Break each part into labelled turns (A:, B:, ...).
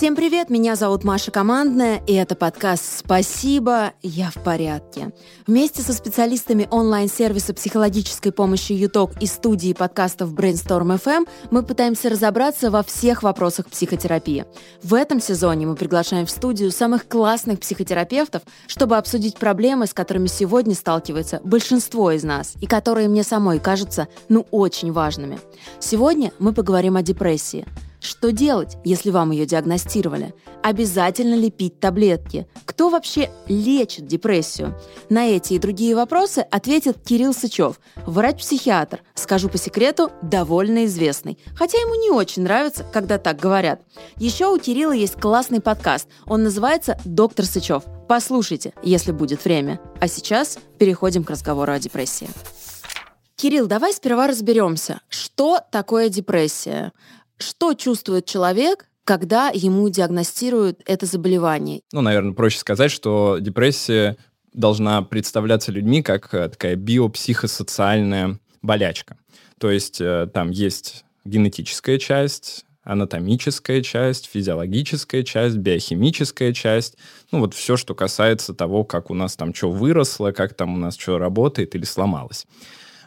A: Всем привет, меня зовут Маша Командная, и это подкаст «Спасибо, я в порядке». Вместе со специалистами онлайн-сервиса психологической помощи ЮТОК и студии подкастов Brainstorm FM мы пытаемся разобраться во всех вопросах психотерапии. В этом сезоне мы приглашаем в студию самых классных психотерапевтов, чтобы обсудить проблемы, с которыми сегодня сталкивается большинство из нас, и которые мне самой кажутся, ну, очень важными. Сегодня мы поговорим о депрессии – что делать, если вам ее диагностировали? Обязательно ли пить таблетки? Кто вообще лечит депрессию? На эти и другие вопросы ответит Кирилл Сычев, врач-психиатр, скажу по секрету, довольно известный. Хотя ему не очень нравится, когда так говорят. Еще у Кирилла есть классный подкаст. Он называется «Доктор Сычев». Послушайте, если будет время. А сейчас переходим к разговору о депрессии. Кирилл, давай сперва разберемся, что такое депрессия. Что чувствует человек, когда ему диагностируют это заболевание?
B: Ну, наверное, проще сказать, что депрессия должна представляться людьми как э, такая биопсихосоциальная болячка. То есть э, там есть генетическая часть, анатомическая часть, физиологическая часть, биохимическая часть. Ну, вот все, что касается того, как у нас там что выросло, как там у нас что работает или сломалось.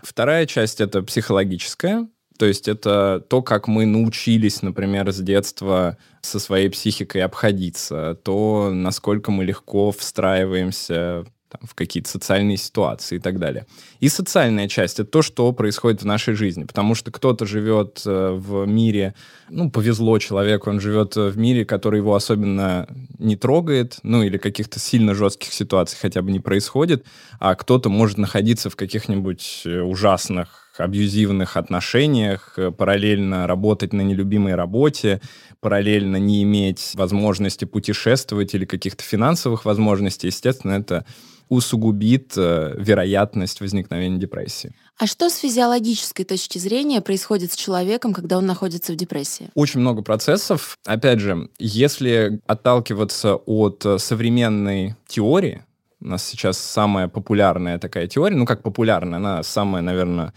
B: Вторая часть — это психологическая, то есть это то, как мы научились, например, с детства со своей психикой обходиться, то, насколько мы легко встраиваемся там, в какие-то социальные ситуации и так далее. И социальная часть — это то, что происходит в нашей жизни, потому что кто-то живет э, в мире, ну, повезло человеку, он живет в мире, который его особенно не трогает, ну, или каких-то сильно жестких ситуаций хотя бы не происходит, а кто-то может находиться в каких-нибудь э, ужасных абьюзивных отношениях, э, параллельно работать на нелюбимой работе, параллельно не иметь возможности путешествовать или каких-то финансовых возможностей, естественно, это усугубит э, вероятность возникновения депрессии.
A: А что с физиологической точки зрения происходит с человеком, когда он находится в депрессии?
B: Очень много процессов. Опять же, если отталкиваться от э, современной теории, у нас сейчас самая популярная такая теория, ну как популярная, она самая, наверное,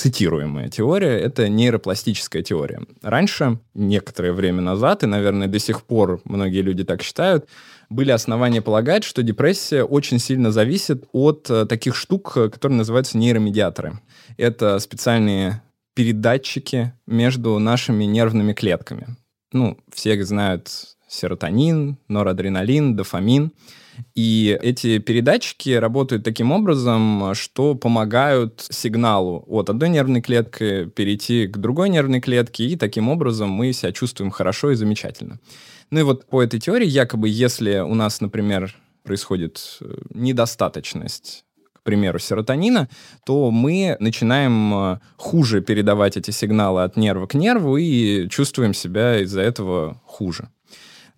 B: цитируемая теория — это нейропластическая теория. Раньше, некоторое время назад, и, наверное, до сих пор многие люди так считают, были основания полагать, что депрессия очень сильно зависит от э, таких штук, которые называются нейромедиаторы. Это специальные передатчики между нашими нервными клетками. Ну, все знают серотонин, норадреналин, дофамин — и эти передатчики работают таким образом, что помогают сигналу от одной нервной клетки перейти к другой нервной клетке, и таким образом мы себя чувствуем хорошо и замечательно. Ну и вот по этой теории, якобы, если у нас, например, происходит э, недостаточность к примеру, серотонина, то мы начинаем э, хуже передавать эти сигналы от нерва к нерву и чувствуем себя из-за этого хуже.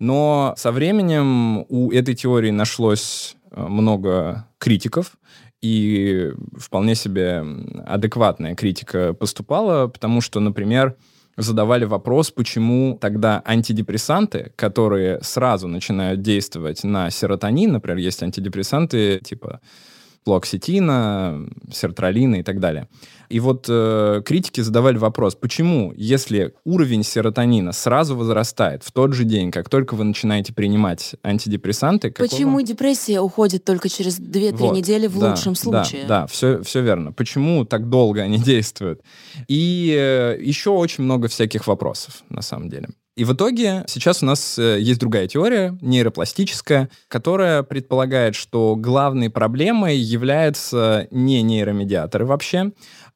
B: Но со временем у этой теории нашлось э, много критиков, и вполне себе адекватная критика поступала, потому что, например, задавали вопрос, почему тогда антидепрессанты, которые сразу начинают действовать на серотонин, например, есть антидепрессанты типа флоксетина, сертралина и так далее. И вот э, критики задавали вопрос, почему, если уровень серотонина сразу возрастает в тот же день, как только вы начинаете принимать антидепрессанты...
A: Почему какого... депрессия уходит только через 2-3 вот, недели в да, лучшем случае?
B: Да, да все, все верно. Почему так долго они действуют? И э, еще очень много всяких вопросов, на самом деле. И в итоге сейчас у нас э, есть другая теория, нейропластическая, которая предполагает, что главной проблемой являются не нейромедиаторы вообще,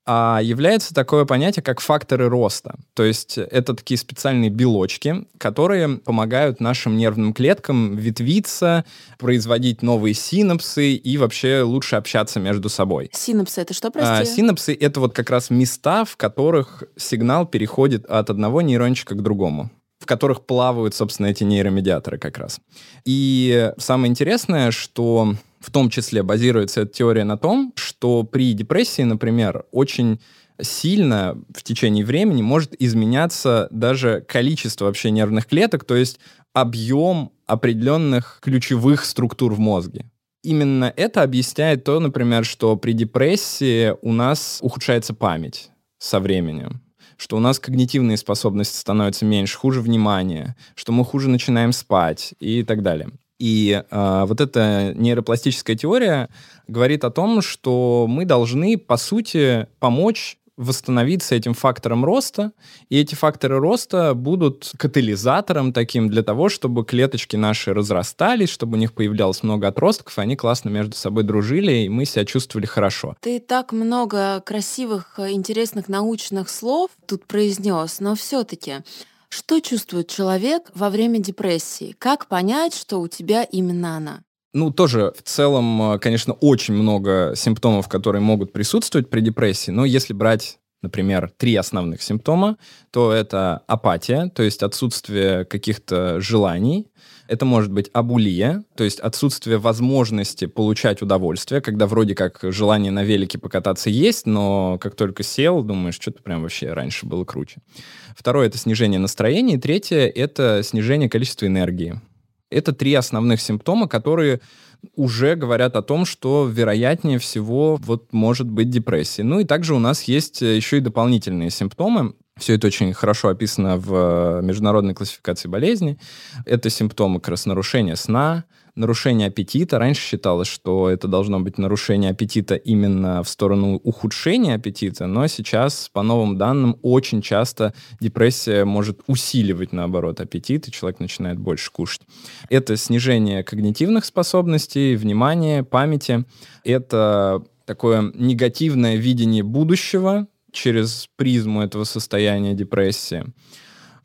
B: а является такое понятие, как факторы роста. То есть это такие специальные белочки, которые помогают нашим нервным клеткам ветвиться, производить новые синапсы и вообще лучше общаться между собой.
A: Синапсы — это что, прости?
B: А, синапсы — это вот как раз места, в которых сигнал переходит от одного нейрончика к другому в которых плавают, собственно, эти нейромедиаторы как раз. И самое интересное, что в том числе базируется эта теория на том, что при депрессии, например, очень сильно в течение времени может изменяться даже количество вообще нервных клеток, то есть объем определенных ключевых структур в мозге. Именно это объясняет то, например, что при депрессии у нас ухудшается память со временем что у нас когнитивные способности становятся меньше, хуже внимания, что мы хуже начинаем спать и так далее. И э, вот эта нейропластическая теория говорит о том, что мы должны, по сути, помочь восстановиться этим фактором роста, и эти факторы роста будут катализатором таким для того, чтобы клеточки наши разрастались, чтобы у них появлялось много отростков, они классно между собой дружили, и мы себя чувствовали хорошо.
A: Ты так много красивых, интересных научных слов тут произнес, но все-таки что чувствует человек во время депрессии? Как понять, что у тебя именно она?
B: Ну, тоже в целом, э, конечно, очень много симптомов, которые могут присутствовать при депрессии, но если брать например, три основных симптома, то это апатия, то есть отсутствие каких-то желаний, это может быть абулия, то есть отсутствие возможности получать удовольствие, когда вроде как желание на велике покататься есть, но как только сел, думаешь, что-то прям вообще раньше было круче. Второе — это снижение настроения. И третье — это снижение количества энергии. Это три основных симптома, которые уже говорят о том, что вероятнее всего вот может быть депрессия. Ну и также у нас есть э, еще и дополнительные симптомы. Все это очень хорошо описано в э, международной классификации болезней. Это симптомы как раз нарушения сна, нарушение аппетита. Раньше считалось, что это должно быть нарушение аппетита именно в сторону ухудшения аппетита, но сейчас, по новым данным, очень часто депрессия может усиливать, наоборот, аппетит, и человек начинает больше кушать. Это снижение когнитивных способностей, внимания, памяти. Это такое негативное видение будущего через призму этого состояния депрессии.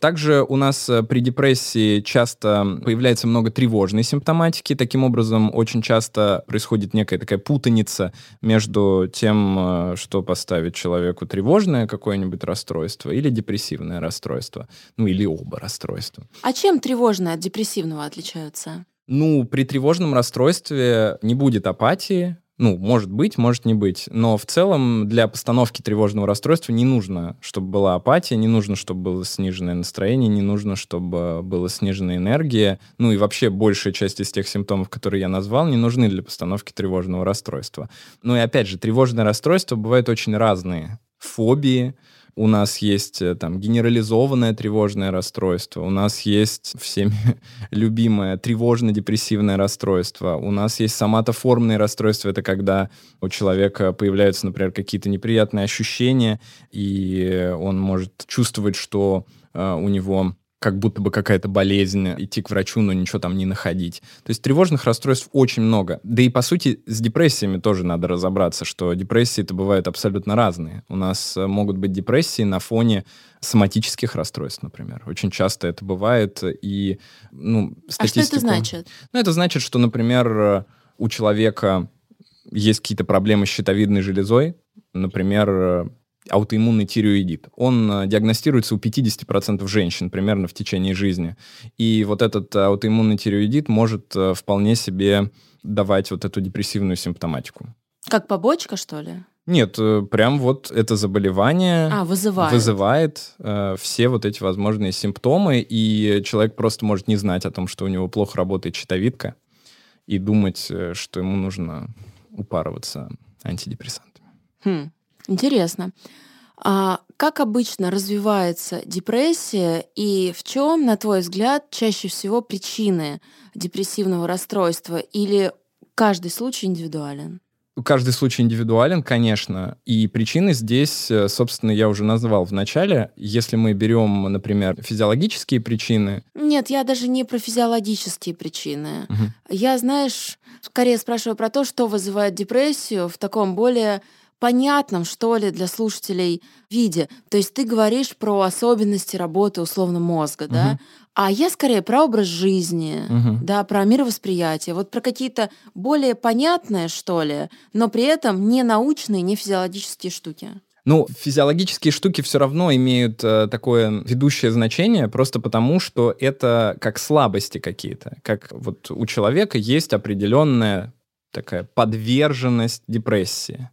B: Также у нас э, при депрессии часто появляется много тревожной симптоматики. Таким образом, очень часто происходит некая такая путаница между тем, э, что поставить человеку тревожное какое-нибудь расстройство или депрессивное расстройство. Ну, или оба расстройства.
A: А чем тревожное от депрессивного отличаются?
B: Ну, при тревожном расстройстве не будет апатии, ну, может быть, может не быть. Но в целом для постановки тревожного расстройства не нужно, чтобы была апатия, не нужно, чтобы было сниженное настроение, не нужно, чтобы была сниженная энергия. Ну и вообще большая часть из тех симптомов, которые я назвал, не нужны для постановки тревожного расстройства. Ну и опять же, тревожные расстройства бывают очень разные. Фобии, у нас есть э, там генерализованное тревожное расстройство, у нас есть всеми любимое тревожно-депрессивное расстройство, у нас есть соматоформные расстройства, это когда у человека появляются, например, какие-то неприятные ощущения, и он может чувствовать, что э, у него как будто бы какая-то болезнь, идти к врачу, но ничего там не находить. То есть тревожных расстройств очень много. Да и, по сути, с депрессиями тоже надо разобраться, что депрессии-то бывают абсолютно разные. У нас э, могут быть депрессии на фоне соматических расстройств, например. Очень часто это бывает, и, ну, статистику... А
A: что это значит?
B: Ну, это значит, что, например, у человека есть какие-то проблемы с щитовидной железой, например, аутоиммунный тиреоидит. Он э, диагностируется у 50% женщин примерно в течение жизни. И вот этот аутоиммунный тиреоидит может э, вполне себе давать вот эту депрессивную симптоматику.
A: Как побочка, что ли?
B: Нет, э, прям вот это заболевание
A: а, вызывает,
B: вызывает э, все вот эти возможные симптомы, и человек просто может не знать о том, что у него плохо работает щитовидка, и думать, что ему нужно упарываться антидепрессантами.
A: Хм. Интересно. А как обычно развивается депрессия и в чем, на твой взгляд, чаще всего причины депрессивного расстройства или каждый случай индивидуален?
B: Каждый случай индивидуален, конечно, и причины здесь, э, собственно, я уже назвал в начале. Если мы берем, например, физиологические причины...
A: Нет, я даже не про физиологические причины. Угу. Я, знаешь, скорее спрашиваю про то, что вызывает депрессию в таком более понятном, что ли, для слушателей виде. То есть ты говоришь про особенности работы условно мозга, угу. да? А я скорее про образ жизни, угу. да, про мировосприятие, вот про какие-то более понятные, что ли, но при этом не научные, не физиологические штуки.
B: Ну, физиологические штуки все равно имеют э, такое ведущее значение, просто потому, что это как слабости какие-то. Как вот у человека есть определенная такая подверженность депрессии.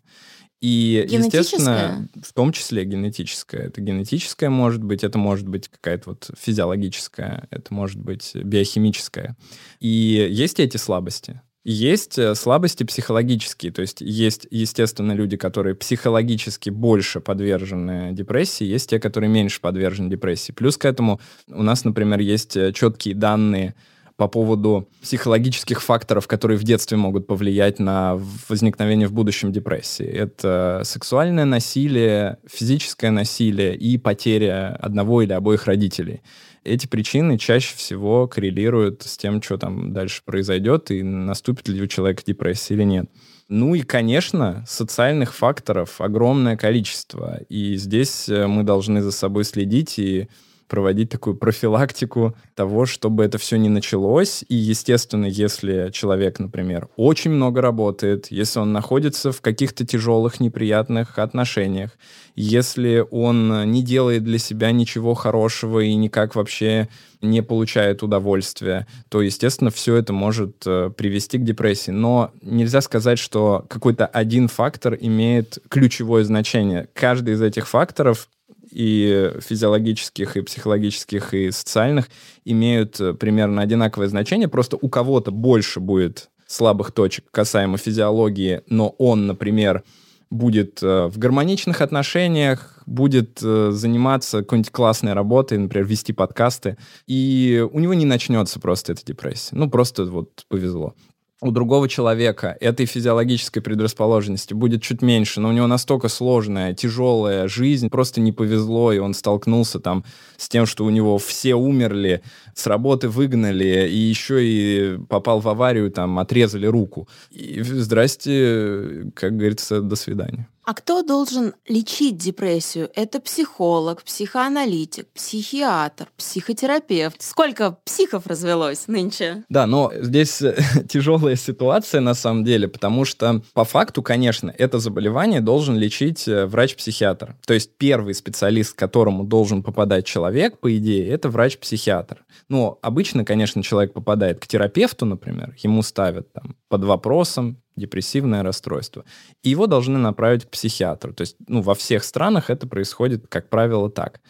B: И, естественно, в том числе генетическое. Это генетическое может быть, это может быть какая-то вот физиологическая, это может быть биохимическая. И есть эти слабости. Есть э, слабости психологические, то есть есть, естественно, люди, которые психологически больше подвержены депрессии, есть те, которые меньше подвержены депрессии. Плюс к этому у нас, например, есть э, четкие данные по поводу психологических факторов, которые в детстве могут повлиять на возникновение в будущем депрессии. Это сексуальное насилие, физическое насилие и потеря одного или обоих родителей. Эти причины чаще всего коррелируют с тем, что там дальше произойдет и наступит ли у человека депрессия или нет. Ну и, конечно, социальных факторов огромное количество. И здесь э, мы должны за собой следить и проводить такую профилактику того, чтобы это все не началось. И, естественно, если человек, например, очень много работает, если он находится в каких-то тяжелых, неприятных отношениях, если он не делает для себя ничего хорошего и никак вообще не получает удовольствия, то, естественно, все это может э, привести к депрессии. Но нельзя сказать, что какой-то один фактор имеет ключевое значение. Каждый из этих факторов и физиологических, и психологических, и социальных имеют э, примерно одинаковое значение, просто у кого-то больше будет слабых точек касаемо физиологии, но он, например, будет э, в гармоничных отношениях, будет э, заниматься какой-нибудь классной работой, например, вести подкасты, и у него не начнется просто эта депрессия. Ну, просто вот повезло у другого человека этой физиологической предрасположенности будет чуть меньше, но у него настолько сложная, тяжелая жизнь, просто не повезло, и он столкнулся там с тем, что у него все умерли, с работы выгнали, и еще и попал в аварию, там, отрезали руку. И здрасте, как говорится, до свидания.
A: А кто должен лечить депрессию? Это психолог, психоаналитик, психиатр, психотерапевт. Сколько психов развелось нынче?
B: Да, но здесь э, тяжелая ситуация на самом деле, потому что по факту, конечно, это заболевание должен лечить э, врач-психиатр. То есть первый специалист, к которому должен попадать человек, по идее, это врач-психиатр. Но обычно, конечно, человек попадает к терапевту, например, ему ставят там под вопросом депрессивное расстройство. И его должны направить к психиатру. То есть, ну, во всех странах это происходит, как правило, так.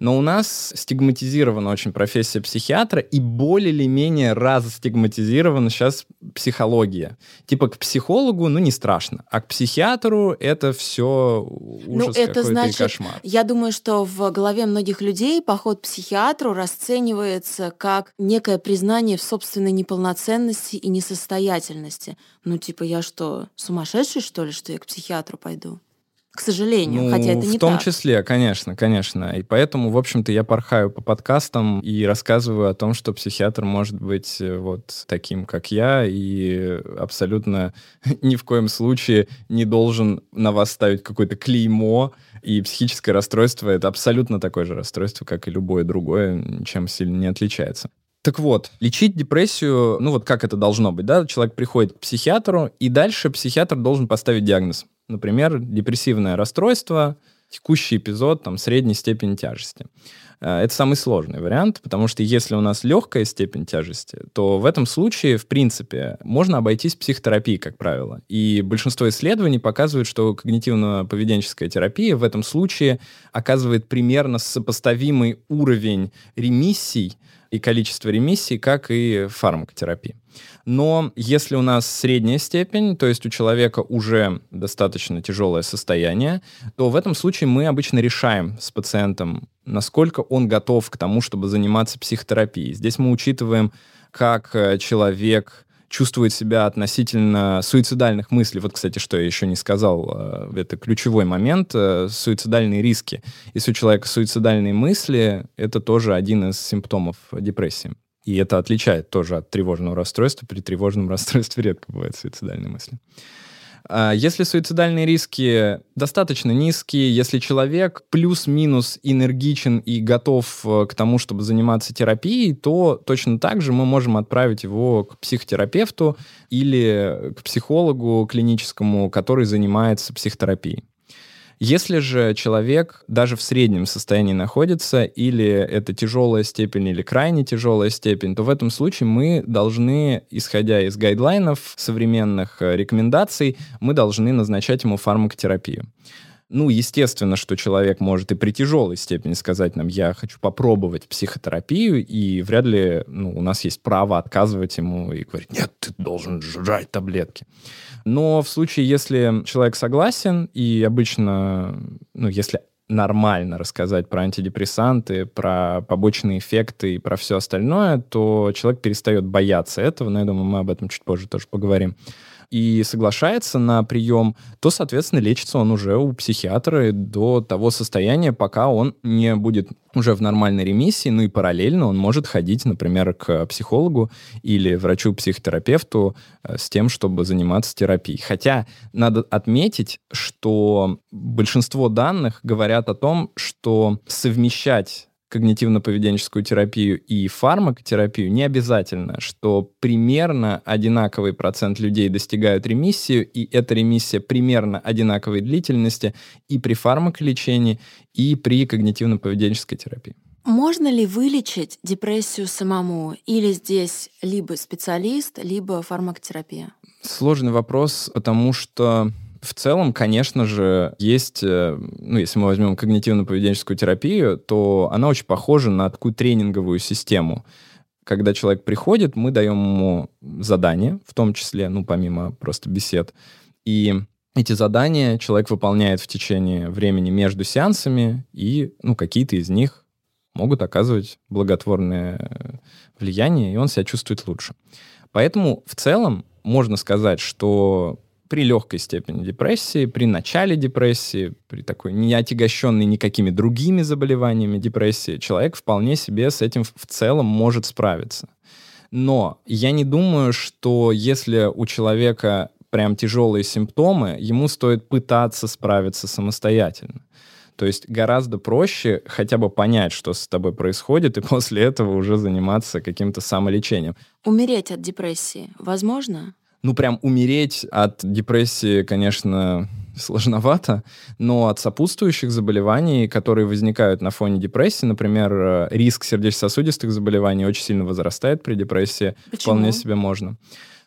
B: Но у нас стигматизирована очень профессия психиатра, и более или менее разостигматизирована сейчас психология. Типа к психологу, ну, не страшно, а к психиатру это все ужас ну, это значит, кошмар.
A: Я думаю, что в голове многих людей поход к психиатру расценивается как некое признание в собственной неполноценности и несостоятельности. Ну, типа, я что, сумасшедший, что ли, что я к психиатру пойду? К сожалению, ну, хотя это не
B: В том
A: так.
B: числе, конечно, конечно. И поэтому, в общем-то, я порхаю по подкастам и рассказываю о том, что психиатр может быть э, вот таким, как я, и абсолютно ни в коем случае не должен на вас ставить какое-то клеймо, и психическое расстройство — это абсолютно такое же расстройство, как и любое другое, чем сильно не отличается. Так вот, лечить депрессию, ну вот как это должно быть, да? Человек приходит к психиатру, и дальше психиатр должен поставить диагноз. Например, депрессивное расстройство, текущий эпизод там, средней степени тяжести. Э, это самый сложный вариант, потому что если у нас легкая степень тяжести, то в этом случае, в принципе, можно обойтись психотерапией, как правило. И большинство исследований показывают, что когнитивно-поведенческая терапия в этом случае оказывает примерно сопоставимый уровень ремиссий и количество ремиссий, как и фармакотерапия. Но если у нас средняя степень, то есть у человека уже достаточно тяжелое состояние, то в этом случае мы обычно решаем с пациентом, насколько он готов к тому, чтобы заниматься психотерапией. Здесь мы учитываем, как э, человек чувствует себя относительно суицидальных мыслей. Вот, кстати, что я еще не сказал, э, это ключевой момент, э, суицидальные риски. Если у человека суицидальные мысли, это тоже один из симптомов депрессии. И это отличает тоже от тревожного расстройства. При тревожном расстройстве редко бывают суицидальные мысли. А, если суицидальные риски достаточно низкие, если человек плюс-минус энергичен и готов э, к тому, чтобы заниматься терапией, то точно так же мы можем отправить его к психотерапевту или к психологу клиническому, который занимается психотерапией. Если же человек даже в среднем состоянии находится, или это тяжелая степень, или крайне тяжелая степень, то в этом случае мы должны, исходя из гайдлайнов современных э, рекомендаций, мы должны назначать ему фармакотерапию. Ну, естественно, что человек может и при тяжелой степени сказать нам, я хочу попробовать психотерапию, и вряд ли ну, у нас есть право отказывать ему и говорить, нет, ты должен жрать таблетки. Но в случае, если человек согласен, и обычно, ну, если нормально рассказать про антидепрессанты, про побочные эффекты и про все остальное, то человек перестает бояться этого, но я думаю, мы об этом чуть позже тоже поговорим и соглашается на прием, то, соответственно, лечится он уже у психиатра до того состояния, пока он не будет уже в нормальной ремиссии, ну и параллельно он может ходить, например, к психологу или врачу-психотерапевту э, с тем, чтобы заниматься терапией. Хотя надо отметить, что большинство данных говорят о том, что совмещать когнитивно-поведенческую терапию и фармакотерапию, не обязательно, что примерно одинаковый процент людей достигают ремиссию, и эта ремиссия примерно одинаковой длительности и при фармаколечении, и при когнитивно-поведенческой терапии.
A: Можно ли вылечить депрессию самому? Или здесь либо специалист, либо фармакотерапия?
B: Сложный вопрос, потому что в целом, конечно же, есть, э, ну, если мы возьмем когнитивно-поведенческую терапию, то она очень похожа на такую тренинговую систему. Когда человек приходит, мы даем ему задания, в том числе, ну, помимо просто бесед. И эти задания человек выполняет в течение времени между сеансами, и, ну, какие-то из них могут оказывать благотворное влияние, и он себя чувствует лучше. Поэтому в целом можно сказать, что при легкой степени депрессии, при начале депрессии, при такой не отягощенной никакими другими заболеваниями депрессии, человек вполне себе с этим в целом может справиться. Но я не думаю, что если у человека прям тяжелые симптомы, ему стоит пытаться справиться самостоятельно. То есть гораздо проще хотя бы понять, что с тобой происходит, и после этого уже заниматься каким-то самолечением.
A: Умереть от депрессии возможно?
B: Ну, прям умереть от депрессии, конечно, сложновато, но от сопутствующих заболеваний, которые возникают на фоне депрессии, например, э, риск сердечно-сосудистых заболеваний очень сильно возрастает при депрессии,
A: Почему?
B: вполне себе можно.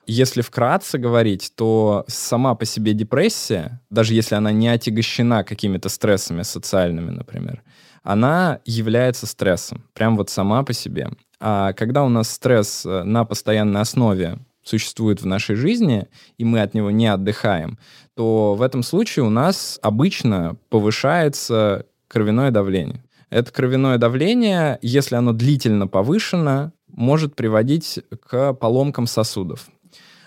B: Если вкратце говорить, то сама по себе депрессия, даже если она не отягощена какими-то стрессами социальными, например, она является стрессом, прям вот сама по себе. А когда у нас стресс э, на постоянной основе существует в нашей жизни, и мы от него не отдыхаем, то в этом случае у нас обычно повышается кровяное давление. Это кровяное давление, если оно длительно повышено, может приводить к поломкам сосудов.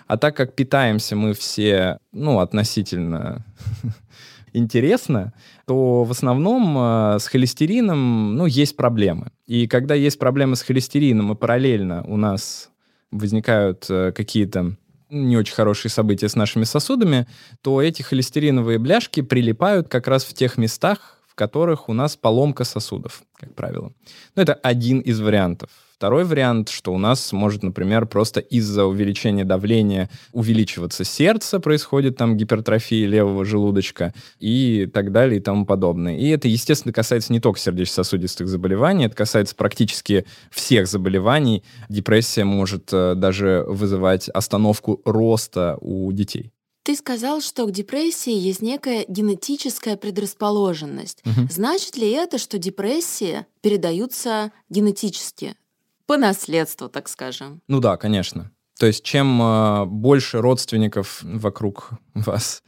B: А так как питаемся мы все, ну, относительно интересно, то в основном э, с холестерином, ну, есть проблемы. И когда есть проблемы с холестерином, и параллельно у нас возникают э, какие-то не очень хорошие события с нашими сосудами, то эти холестериновые бляшки прилипают как раз в тех местах, в которых у нас поломка сосудов, как правило. Ну, это один из вариантов. Второй вариант, что у нас может, например, просто из-за увеличения давления увеличиваться сердце, происходит там гипертрофия левого желудочка и так далее и тому подобное. И это, естественно, касается не только сердечно-сосудистых заболеваний, это касается практически всех заболеваний. Депрессия может э, даже вызывать остановку роста у детей.
A: Ты сказал, что к депрессии есть некая генетическая предрасположенность.
B: Мгм.
A: Значит ли это, что депрессии передаются генетически? По наследству, так скажем.
B: Ну да, конечно. То есть чем э, больше родственников вокруг вас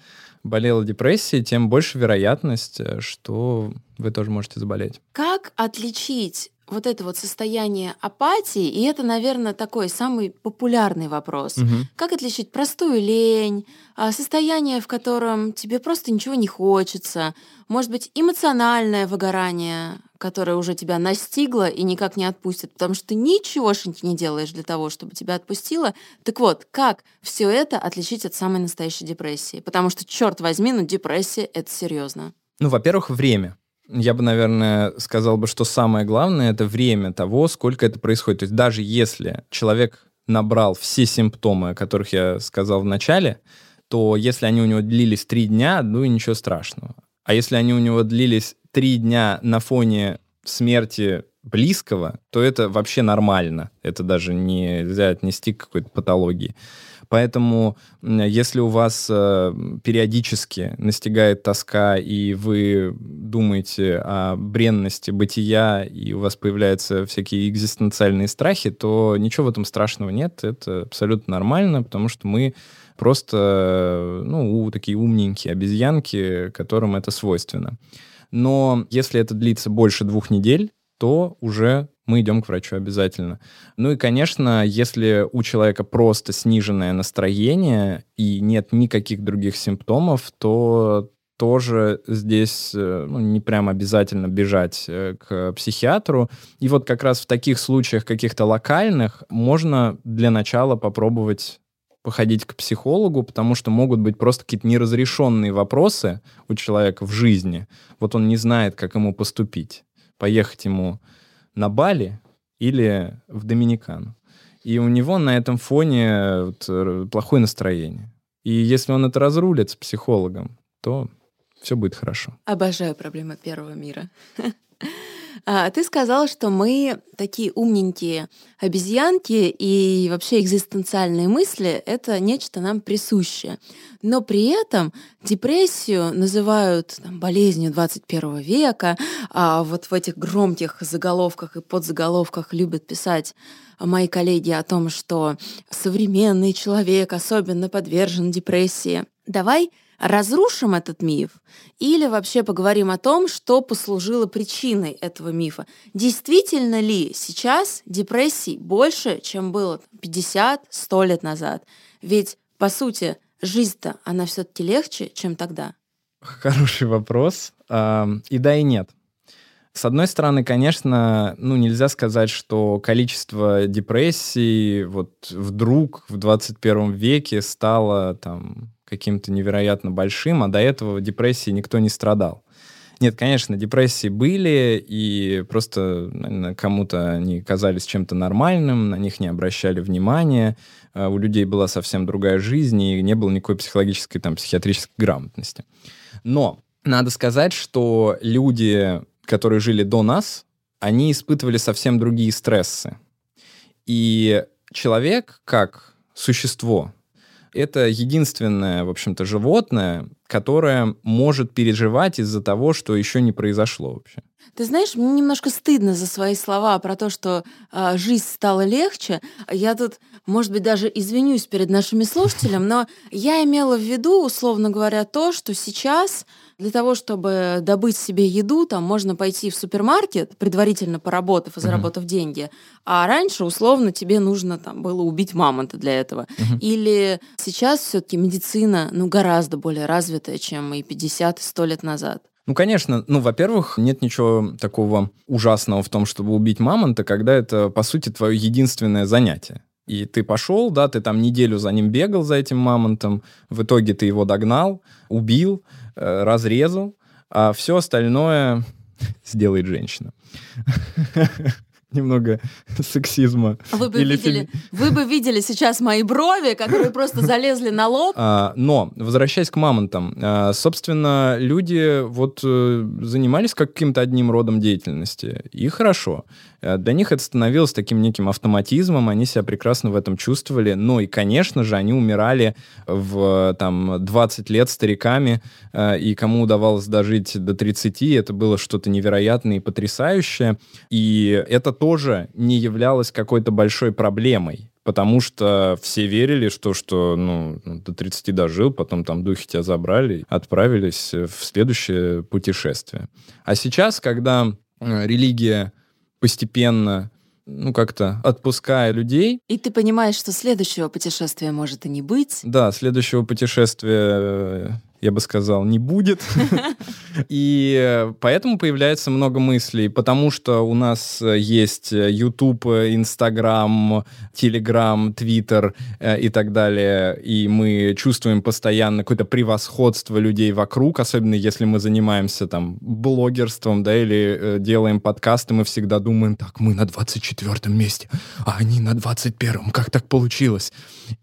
B: болело депрессией, тем больше вероятность, э, что вы тоже можете заболеть.
A: Как отличить вот это вот состояние апатии, и это, наверное, такой самый популярный вопрос.
B: Мгм.
A: Как отличить простую лень, а, состояние, в котором тебе просто ничего не хочется, может быть, эмоциональное выгорание, которое уже тебя настигло и никак не отпустит, потому что ты ничегошеньки не делаешь для того, чтобы тебя отпустило. Так вот, как все это отличить от самой настоящей депрессии? Потому что, черт возьми, ну депрессия — это серьезно.
B: Ну, во-первых, время. Я бы, наверное, сказал бы, что самое главное — это время того, сколько это происходит. То есть даже если человек набрал все симптомы, о которых я сказал в начале, то если они у него длились три дня, ну и ничего страшного. А если они у него длились три дня на фоне смерти близкого, то это вообще нормально. Это даже нельзя отнести к какой-то патологии. Поэтому, если у вас э, периодически настигает тоска, и вы думаете о бренности бытия, и у вас появляются всякие экзистенциальные страхи, то ничего в этом страшного нет. Это абсолютно нормально, потому что мы просто, ну, такие умненькие обезьянки, которым это свойственно. Но если это длится больше двух недель, то уже мы идем к врачу обязательно. Ну и, конечно, если у человека просто сниженное настроение и нет никаких других симптомов, то тоже здесь э, ну, не прям обязательно бежать э, к психиатру. И вот как раз в таких случаях каких-то локальных можно для начала попробовать походить к психологу, потому что могут быть просто какие-то неразрешенные вопросы у человека в жизни. Вот он не знает, как ему поступить. Поехать ему на Бали или в Доминикану. И у него на этом фоне вот, э, плохое настроение. И если он это разрулит с психологом, то все будет хорошо.
A: Обожаю проблемы первого мира. А, ты сказал, что мы такие умненькие обезьянки, и вообще экзистенциальные мысли — это нечто нам присущее. Но при этом депрессию называют там, болезнью 21 века, а вот в этих громких заголовках и подзаголовках любят писать мои коллеги о том, что современный человек особенно подвержен депрессии. Давай разрушим этот миф или вообще поговорим о том, что послужило причиной этого мифа. Действительно ли сейчас депрессий больше, чем было 50-100 лет назад? Ведь, по сути, жизнь-то, она все-таки легче, чем тогда.
B: Хороший вопрос. И да, и нет. С одной стороны, конечно, ну, нельзя сказать, что количество депрессий вот вдруг в 21 веке стало там каким-то невероятно большим, а до этого депрессии никто не страдал. Нет, конечно, депрессии были, и просто кому-то они казались чем-то нормальным, на них не обращали внимания, а у людей была совсем другая жизнь, и не было никакой психологической, там, психиатрической грамотности. Но надо сказать, что люди, которые жили до нас, они испытывали совсем другие стрессы. И человек, как существо, это единственное, в общем-то, животное, которое может переживать из-за того, что еще не произошло вообще.
A: Ты знаешь, мне немножко стыдно за свои слова про то, что э, жизнь стала легче. Я тут, может быть, даже извинюсь перед нашими слушателями, но я имела в виду, условно говоря, то, что сейчас для того, чтобы добыть себе еду, там можно пойти в супермаркет, предварительно поработав и заработав uh-huh. деньги, а раньше, условно, тебе нужно там было убить мамонта для этого. Uh-huh. Или сейчас все-таки медицина, ну, гораздо более развитая, чем и 50, и 100 лет назад.
B: Ну, конечно, ну, во-первых, нет ничего такого ужасного в том, чтобы убить мамонта, когда это, по сути, твое единственное занятие. И ты пошел, да, ты там неделю за ним бегал, за этим мамонтом, в итоге ты его догнал, убил, разрезал, а все остальное сделает женщина. Немного сексизма.
A: Вы бы, Или видели, фем... вы бы видели сейчас мои брови, которые просто залезли на лоб.
B: А, но, возвращаясь к мамонтам, а, собственно, люди вот э, занимались каким-то одним родом деятельности, и хорошо. Э, для них это становилось таким неким автоматизмом, они себя прекрасно в этом чувствовали. Ну и, конечно же, они умирали в там, 20 лет стариками, э, и кому удавалось дожить до 30, это было что-то невероятное и потрясающее. И это тоже не являлось какой-то большой проблемой потому что все верили, что, что ну, до 30 дожил, потом там духи тебя забрали, отправились в следующее путешествие. А сейчас, когда э, религия постепенно ну, как-то отпуская людей.
A: И ты понимаешь, что следующего путешествия может и не быть.
B: Да, следующего путешествия я бы сказал, не будет. И поэтому появляется много мыслей, потому что у нас есть YouTube, Instagram, Telegram, Twitter э, и так далее, и мы чувствуем постоянно какое-то превосходство людей вокруг, особенно если мы занимаемся там блогерством, да, или э, делаем подкасты, мы всегда думаем, так, мы на 24 месте, а они на 21-м, как так получилось?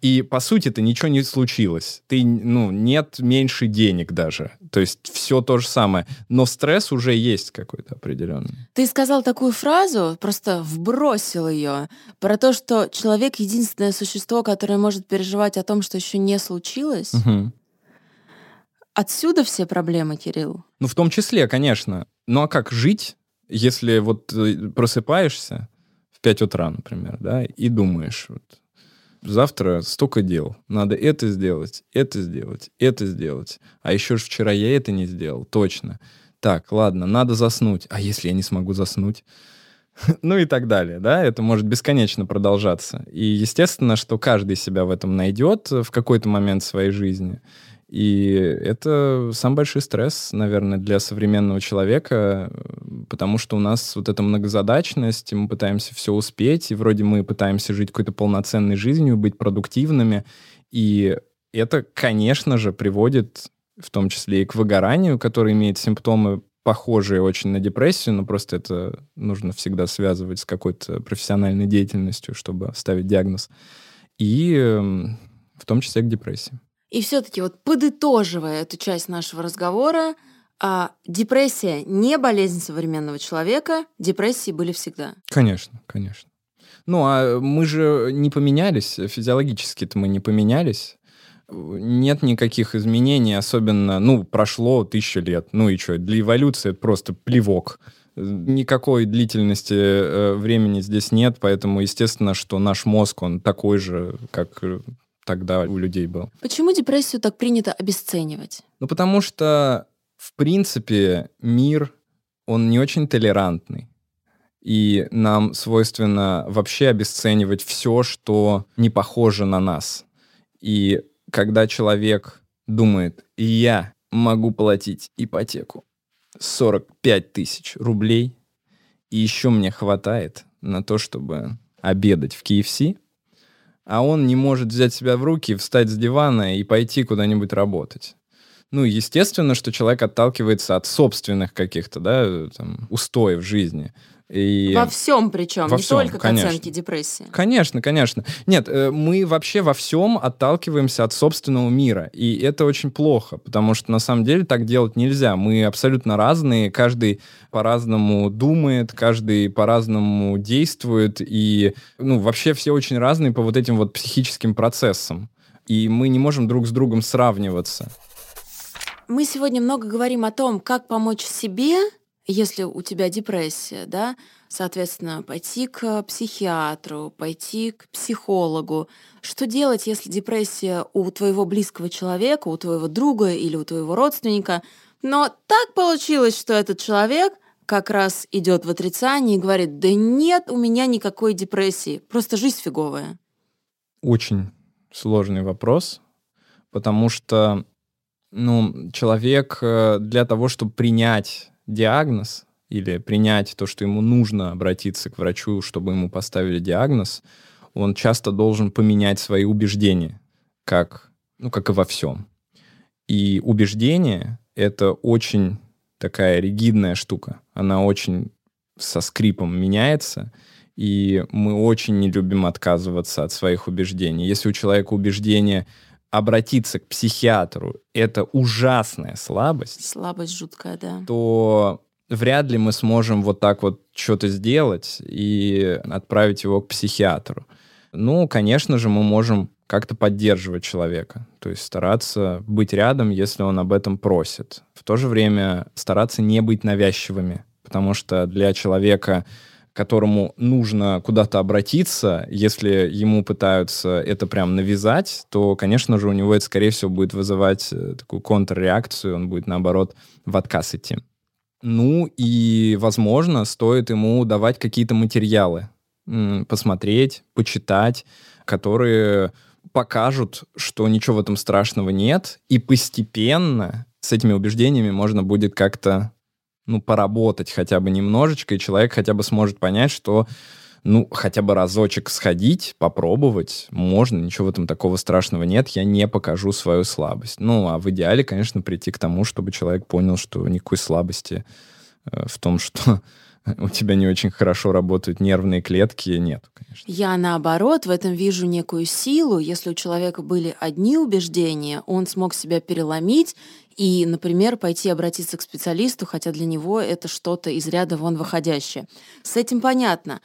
B: И, по сути-то, ничего не случилось. Ты, ну, нет меньше денег даже. То есть все то же самое. Но стресс уже есть какой-то определенный.
A: Ты сказал такую фразу, просто вбросил ее, про то, что человек — единственное существо, которое может переживать о том, что еще не случилось.
B: Угу.
A: Отсюда все проблемы, Кирилл?
B: Ну, в том числе, конечно. Ну, а как жить, если вот э, просыпаешься в 5 утра, например, да, и думаешь, вот, завтра столько дел. Надо это сделать, это сделать, это сделать. А еще же вчера я это не сделал, точно. Так, ладно, надо заснуть. А если я не смогу заснуть? ну и так далее, да, это может бесконечно продолжаться. И естественно, что каждый себя в этом найдет в какой-то момент своей жизни. И это самый большой стресс, наверное, для современного человека, потому что у нас вот эта многозадачность, мы пытаемся все успеть, и вроде мы пытаемся жить какой-то полноценной жизнью, быть продуктивными, и это, конечно же, приводит в том числе и к выгоранию, который имеет симптомы похожие очень на депрессию, но просто это нужно всегда связывать с какой-то профессиональной деятельностью, чтобы ставить диагноз. И эм, в том числе к депрессии.
A: И все-таки вот подытоживая эту часть нашего разговора, а, депрессия не болезнь современного человека, депрессии были всегда.
B: Конечно, конечно. Ну, а мы же не поменялись, физиологически-то мы не поменялись. Нет никаких изменений, особенно, ну, прошло тысячу лет, ну и что, для эволюции это просто плевок. Никакой длительности э, времени здесь нет, поэтому естественно, что наш мозг, он такой же, как тогда у людей был.
A: Почему депрессию так принято обесценивать?
B: Ну, потому что, в принципе, мир, он не очень толерантный. И нам свойственно вообще обесценивать все, что не похоже на нас. И когда человек думает, я могу платить ипотеку 45 тысяч рублей, и еще мне хватает на то, чтобы обедать в KFC, а он не может взять себя в руки, встать с дивана и пойти куда-нибудь работать. Ну, естественно, что человек отталкивается от собственных каких-то, да, там, устоев жизни.
A: И... Во всем причем, во не всем, только конечно. к оценке депрессии.
B: Конечно, конечно. Нет, э, мы вообще во всем отталкиваемся от собственного мира. И это очень плохо, потому что на самом деле так делать нельзя. Мы абсолютно разные, каждый по-разному думает, каждый по-разному действует. И ну, вообще все очень разные по вот этим вот психическим процессам. И мы не можем друг с другом сравниваться.
A: Мы сегодня много говорим о том, как помочь себе если у тебя депрессия, да, соответственно, пойти к психиатру, пойти к психологу. Что делать, если депрессия у твоего близкого человека, у твоего друга или у твоего родственника, но так получилось, что этот человек как раз идет в отрицание и говорит, да нет у меня никакой депрессии, просто жизнь фиговая.
B: Очень сложный вопрос, потому что ну, человек э, для того, чтобы принять диагноз или принять то, что ему нужно обратиться к врачу, чтобы ему поставили диагноз, он часто должен поменять свои убеждения, как, ну, как и во всем. И убеждение — это очень такая ригидная штука. Она очень со скрипом меняется, и мы очень не любим отказываться от своих убеждений. Если у человека убеждение обратиться к психиатру это ужасная слабость.
A: Слабость жуткая, да.
B: То вряд ли мы сможем вот так вот что-то сделать и отправить его к психиатру. Ну, конечно же, мы можем как-то поддерживать человека, то есть стараться быть рядом, если он об этом просит. В то же время стараться не быть навязчивыми, потому что для человека которому нужно куда-то обратиться, если ему пытаются это прям навязать, то, конечно же, у него это, скорее всего, будет вызывать э, такую контрреакцию, он будет, наоборот, в отказ идти. Ну и, возможно, стоит ему давать какие-то материалы, посмотреть, почитать, которые покажут, что ничего в этом страшного нет, и постепенно с этими убеждениями можно будет как-то ну, поработать хотя бы немножечко, и человек хотя бы сможет понять, что ну, хотя бы разочек сходить, попробовать, можно, ничего в этом такого страшного нет, я не покажу свою слабость. Ну, а в идеале, конечно, прийти к тому, чтобы человек понял, что никакой слабости э, в том, что у тебя не очень хорошо работают нервные клетки, нет, конечно.
A: Я, наоборот, в этом вижу некую силу. Если у человека были одни убеждения, он смог себя переломить и, например, пойти обратиться к специалисту, хотя для него это что-то из ряда вон выходящее. С этим понятно.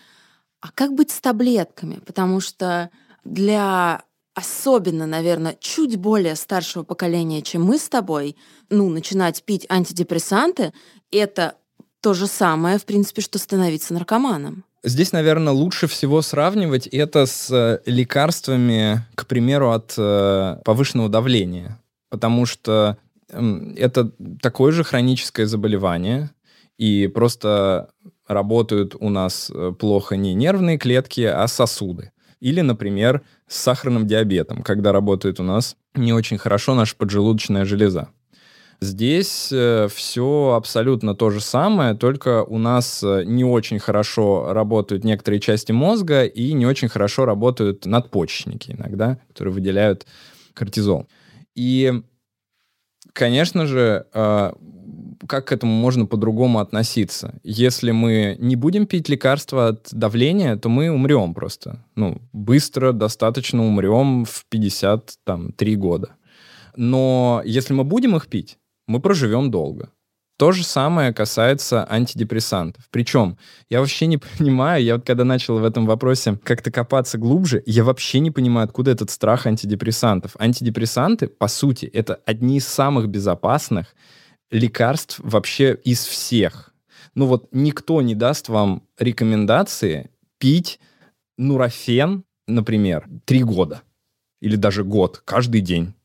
A: А как быть с таблетками? Потому что для особенно, наверное, чуть более старшего поколения, чем мы с тобой, ну, начинать пить антидепрессанты, это то же самое, в принципе, что становиться наркоманом.
B: Здесь, наверное, лучше всего сравнивать это с э, лекарствами, к примеру, от э, повышенного давления. Потому что это такое же хроническое заболевание, и просто работают у нас э, плохо не нервные клетки, а сосуды. Или, например, с сахарным диабетом, когда работает у нас не очень хорошо наша поджелудочная железа. Здесь э, все абсолютно то же самое, только у нас э, не очень хорошо работают некоторые части мозга и не очень хорошо работают надпочечники иногда, которые выделяют кортизол. И, конечно же, э, как к этому можно по-другому относиться? Если мы не будем пить лекарства от давления, то мы умрем просто. Ну, быстро, достаточно умрем в 53 года. Но если мы будем их пить, мы проживем долго. То же самое касается антидепрессантов. Причем я вообще не понимаю, я вот когда начал в этом вопросе как-то копаться глубже, я вообще не понимаю, откуда этот страх антидепрессантов. Антидепрессанты, по сути, это одни из самых безопасных лекарств вообще из всех. Ну вот никто не даст вам рекомендации пить нурофен, например, три года или даже год, каждый день.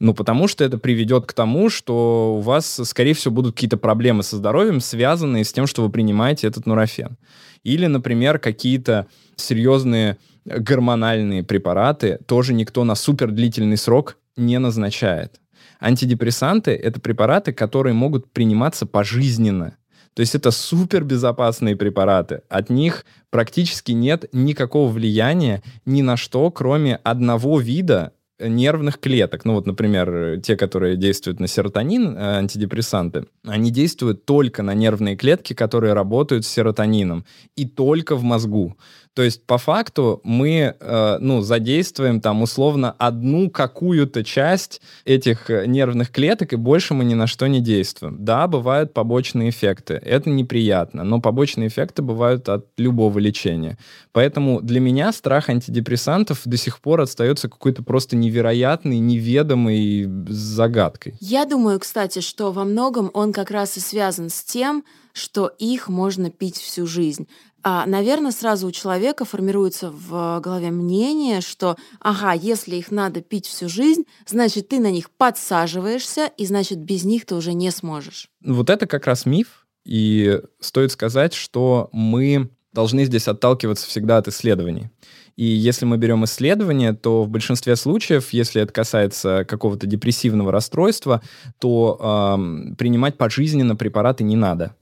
B: Ну, потому что это приведет к тому, что у вас, скорее всего, будут какие-то проблемы со здоровьем, связанные с тем, что вы принимаете этот нурофен. Или, например, какие-то серьезные гормональные препараты тоже никто на супер длительный срок не назначает. Антидепрессанты — это препараты, которые могут приниматься пожизненно. То есть это супербезопасные препараты. От них практически нет никакого влияния ни на что, кроме одного вида нервных клеток. Ну вот, например, те, которые действуют на серотонин, э, антидепрессанты, они действуют только на нервные клетки, которые работают с серотонином, и только в мозгу. То есть, по факту, мы, э, ну, задействуем там условно одну какую-то часть этих э, нервных клеток, и больше мы ни на что не действуем. Да, бывают побочные эффекты. Это неприятно, но побочные эффекты бывают от любого лечения. Поэтому для меня страх антидепрессантов до сих пор остается какой-то просто невероятной, неведомой загадкой.
A: Я думаю, кстати, что во многом он как раз и связан с тем, что их можно пить всю жизнь. А, наверное, сразу у человека формируется в голове мнение, что, ага, если их надо пить всю жизнь, значит, ты на них подсаживаешься, и значит, без них ты уже не сможешь.
B: Вот это как раз миф, и стоит сказать, что мы должны здесь отталкиваться всегда от исследований. И если мы берем исследования, то в большинстве случаев, если это касается какого-то депрессивного расстройства, то э, принимать пожизненно препараты не надо.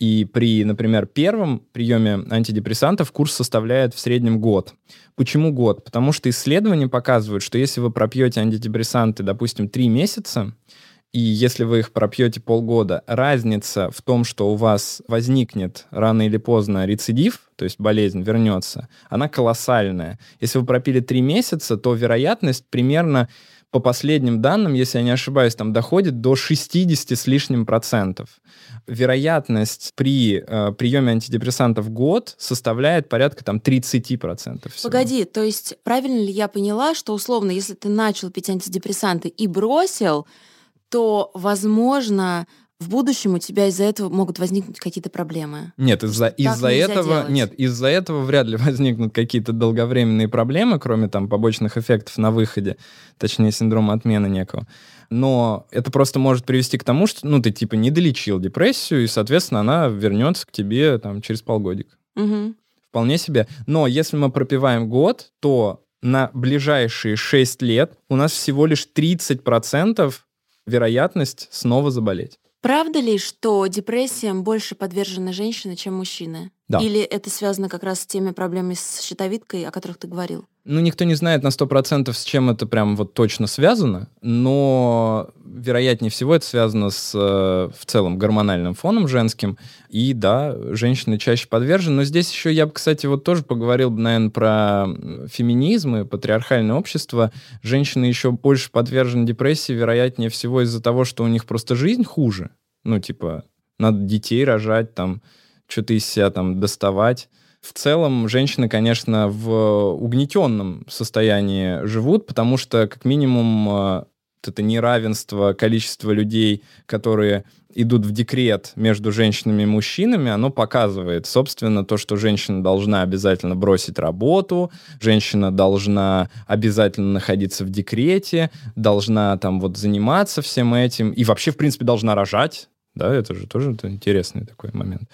B: И при, например, первом приеме антидепрессантов курс составляет в среднем год. Почему год? Потому что исследования показывают, что если вы пропьете антидепрессанты, допустим, три месяца, и если вы их пропьете полгода, разница в том, что у вас возникнет рано или поздно рецидив, то есть болезнь вернется, она колоссальная. Если вы пропили три месяца, то вероятность примерно по последним данным, если я не ошибаюсь, там доходит до 60 с лишним процентов. Вероятность при э, приеме антидепрессантов в год составляет порядка там 30 процентов.
A: Погоди, то есть правильно ли я поняла, что условно, если ты начал пить антидепрессанты и бросил, то, возможно, в будущем у тебя из-за этого могут возникнуть какие-то проблемы.
B: Нет, из-за из этого делать. нет, из-за этого вряд ли возникнут какие-то долговременные проблемы, кроме там побочных эффектов на выходе, точнее синдрома отмены некого. Но это просто может привести к тому, что ну ты типа не долечил депрессию и, соответственно, она вернется к тебе там через полгодика.
A: Угу.
B: Вполне себе. Но если мы пропиваем год, то на ближайшие 6 лет у нас всего лишь 30% вероятность снова заболеть.
A: Правда ли, что депрессиям больше подвержены женщины, чем мужчины?
B: Да.
A: Или это связано как раз с теми проблемами с щитовидкой, о которых ты говорил?
B: Ну, никто не знает на 100% с чем это прям вот точно связано, но вероятнее всего это связано с э, в целом гормональным фоном женским. И да, женщины чаще подвержены. Но здесь еще я бы, кстати, вот тоже поговорил, наверное, про феминизм и патриархальное общество. Женщины еще больше подвержены депрессии, вероятнее всего из-за того, что у них просто жизнь хуже. Ну, типа, надо детей рожать, там, что-то из себя там доставать. В целом, женщины, конечно, в угнетенном состоянии живут, потому что, как минимум, э, это неравенство количества людей, которые идут в декрет между женщинами и мужчинами, оно показывает, собственно, то, что женщина должна обязательно бросить работу, женщина должна обязательно находиться в декрете, должна там вот заниматься всем этим и вообще, в принципе, должна рожать. Да, это же тоже это интересный такой момент.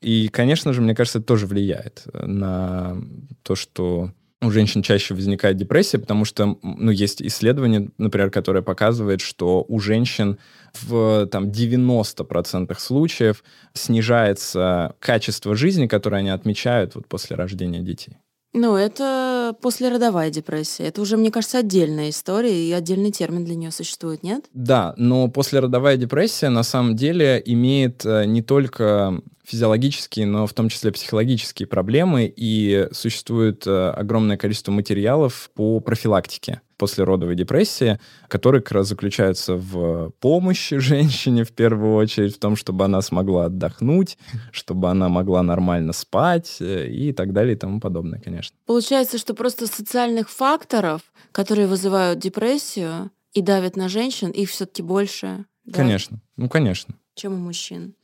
B: И, конечно же, мне кажется, это тоже влияет на то, что у женщин чаще возникает депрессия, потому что, ну, есть исследование, например, которое показывает, что у женщин в там 90% случаев снижается качество жизни, которое они отмечают вот после рождения детей.
A: Ну, это послеродовая депрессия. Это уже, мне кажется, отдельная история, и отдельный термин для нее существует, нет?
B: Да, но послеродовая депрессия на самом деле имеет э, не только физиологические, но в том числе психологические проблемы, и существует э, огромное количество материалов по профилактике послеродовой депрессии, которые как раз заключаются в помощи женщине в первую очередь, в том, чтобы она смогла отдохнуть, чтобы она могла нормально спать э, и так далее и тому подобное, конечно.
A: Получается, что просто социальных факторов, которые вызывают депрессию и давят на женщин, их все-таки больше.
B: Да? Конечно, ну конечно.
A: Чем у мужчин.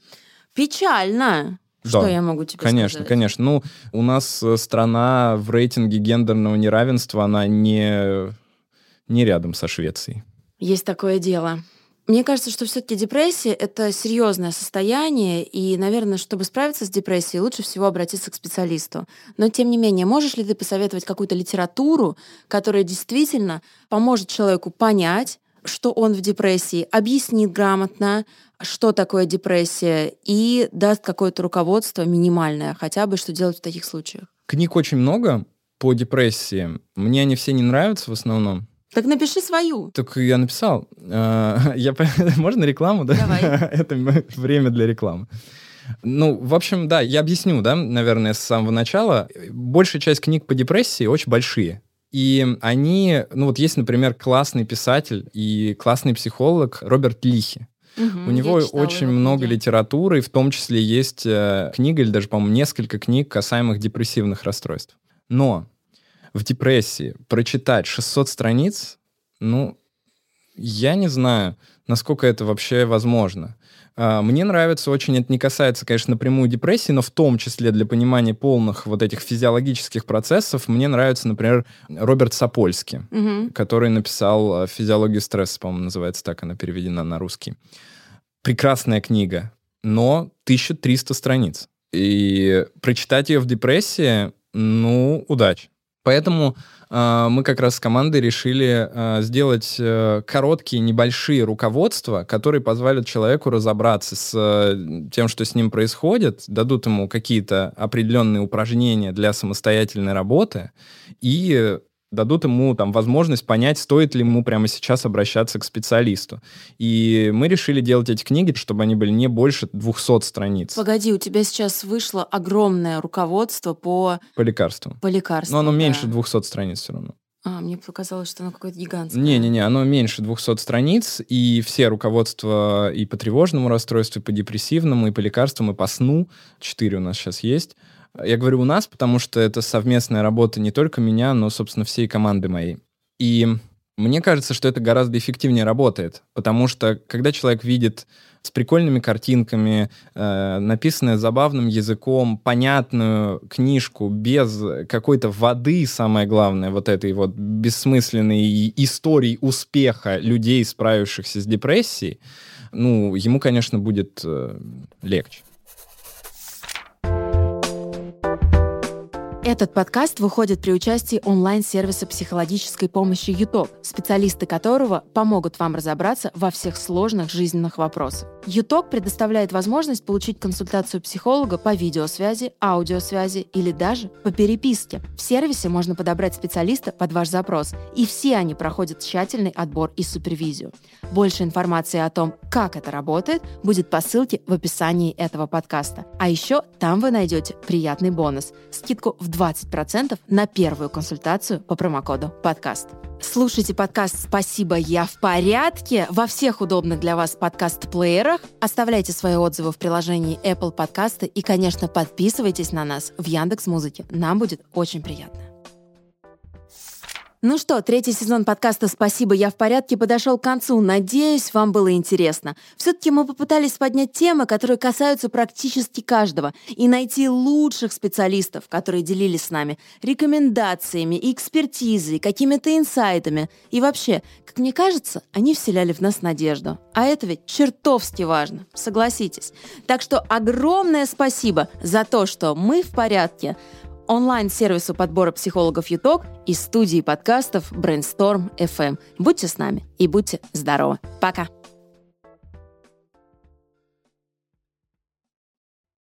A: Печально. Что да, я могу тебе
B: конечно,
A: сказать?
B: Конечно, Ну, у нас э, страна в рейтинге гендерного неравенства, она не, не рядом со Швецией.
A: Есть такое дело. Мне кажется, что все-таки депрессия это серьезное состояние, и, наверное, чтобы справиться с депрессией, лучше всего обратиться к специалисту. Но тем не менее, можешь ли ты посоветовать какую-то литературу, которая действительно поможет человеку понять, что он в депрессии, объяснит грамотно, что такое депрессия, и даст какое-то руководство минимальное, хотя бы, что делать в таких случаях.
B: Книг очень много по депрессии. Мне они все не нравятся в основном.
A: Так напиши свою.
B: Так я написал. А, я, можно рекламу, да?
A: Давай.
B: Это время для рекламы. Ну, в общем, да, я объясню, да, наверное, с самого начала. Большая часть книг по депрессии очень большие. И они, ну вот есть, например, классный писатель и классный психолог Роберт Лихи.
A: Угу,
B: У него очень много книги. литературы, в том числе есть э, книга или даже, по-моему, несколько книг, касаемых депрессивных расстройств. Но в депрессии прочитать 600 страниц, ну, я не знаю, насколько это вообще возможно. А, мне нравится очень, это не касается, конечно, напрямую депрессии, но в том числе для понимания полных вот этих физиологических процессов, мне нравится, например, Роберт Сапольский,
A: угу.
B: который написал э, «Физиологию стресса», по-моему, называется так, она переведена на русский. Прекрасная книга, но 1300 страниц. И прочитать ее в депрессии, ну, удачи. Поэтому э, мы как раз с командой решили э, сделать э, короткие, небольшие руководства, которые позволят человеку разобраться с э, тем, что с ним происходит, дадут ему какие-то определенные упражнения для самостоятельной работы и дадут ему там возможность понять, стоит ли ему прямо сейчас обращаться к специалисту. И мы решили делать эти книги, чтобы они были не больше 200 страниц.
A: Погоди, у тебя сейчас вышло огромное руководство по...
B: По лекарствам.
A: По лекарствам,
B: Но оно
A: да.
B: меньше 200 страниц все равно.
A: А, мне показалось, что оно какое-то гигантское.
B: Не-не-не, оно меньше 200 страниц, и все руководства и по тревожному расстройству, и по депрессивному, и по лекарствам, и по сну, четыре у нас сейчас есть, я говорю у нас, потому что это совместная работа не только меня, но, собственно, всей команды моей. И мне кажется, что это гораздо эффективнее работает, потому что когда человек видит с прикольными картинками, э, написанную забавным языком, понятную книжку без какой-то воды, самое главное, вот этой вот бессмысленной истории успеха людей, справившихся с депрессией, ну, ему, конечно, будет э, легче.
A: Этот подкаст выходит при участии онлайн-сервиса психологической помощи ЮТОК, специалисты которого помогут вам разобраться во всех сложных жизненных вопросах. ЮТОК предоставляет возможность получить консультацию психолога по видеосвязи, аудиосвязи или даже по переписке. В сервисе можно подобрать специалиста под ваш запрос, и все они проходят тщательный отбор и супервизию. Больше информации о том, как это работает, будет по ссылке в описании этого подкаста. А еще там вы найдете приятный бонус – скидку в 20% на первую консультацию по промокоду «Подкаст». Слушайте подкаст «Спасибо, я в порядке» во всех удобных для вас подкаст-плеерах. Оставляйте свои отзывы в приложении Apple Подкасты и, конечно, подписывайтесь на нас в Яндекс Музыке. Нам будет очень приятно. Ну что, третий сезон подкаста «Спасибо, я в порядке» подошел к концу. Надеюсь, вам было интересно. Все-таки мы попытались поднять темы, которые касаются практически каждого, и найти лучших специалистов, которые делились с нами рекомендациями, экспертизой, какими-то инсайтами. И вообще, как мне кажется, они вселяли в нас надежду. А это ведь чертовски важно, согласитесь. Так что огромное спасибо за то, что мы в порядке онлайн-сервису подбора психологов ЮТОК и студии подкастов Brainstorm FM. Будьте с нами и будьте здоровы. Пока!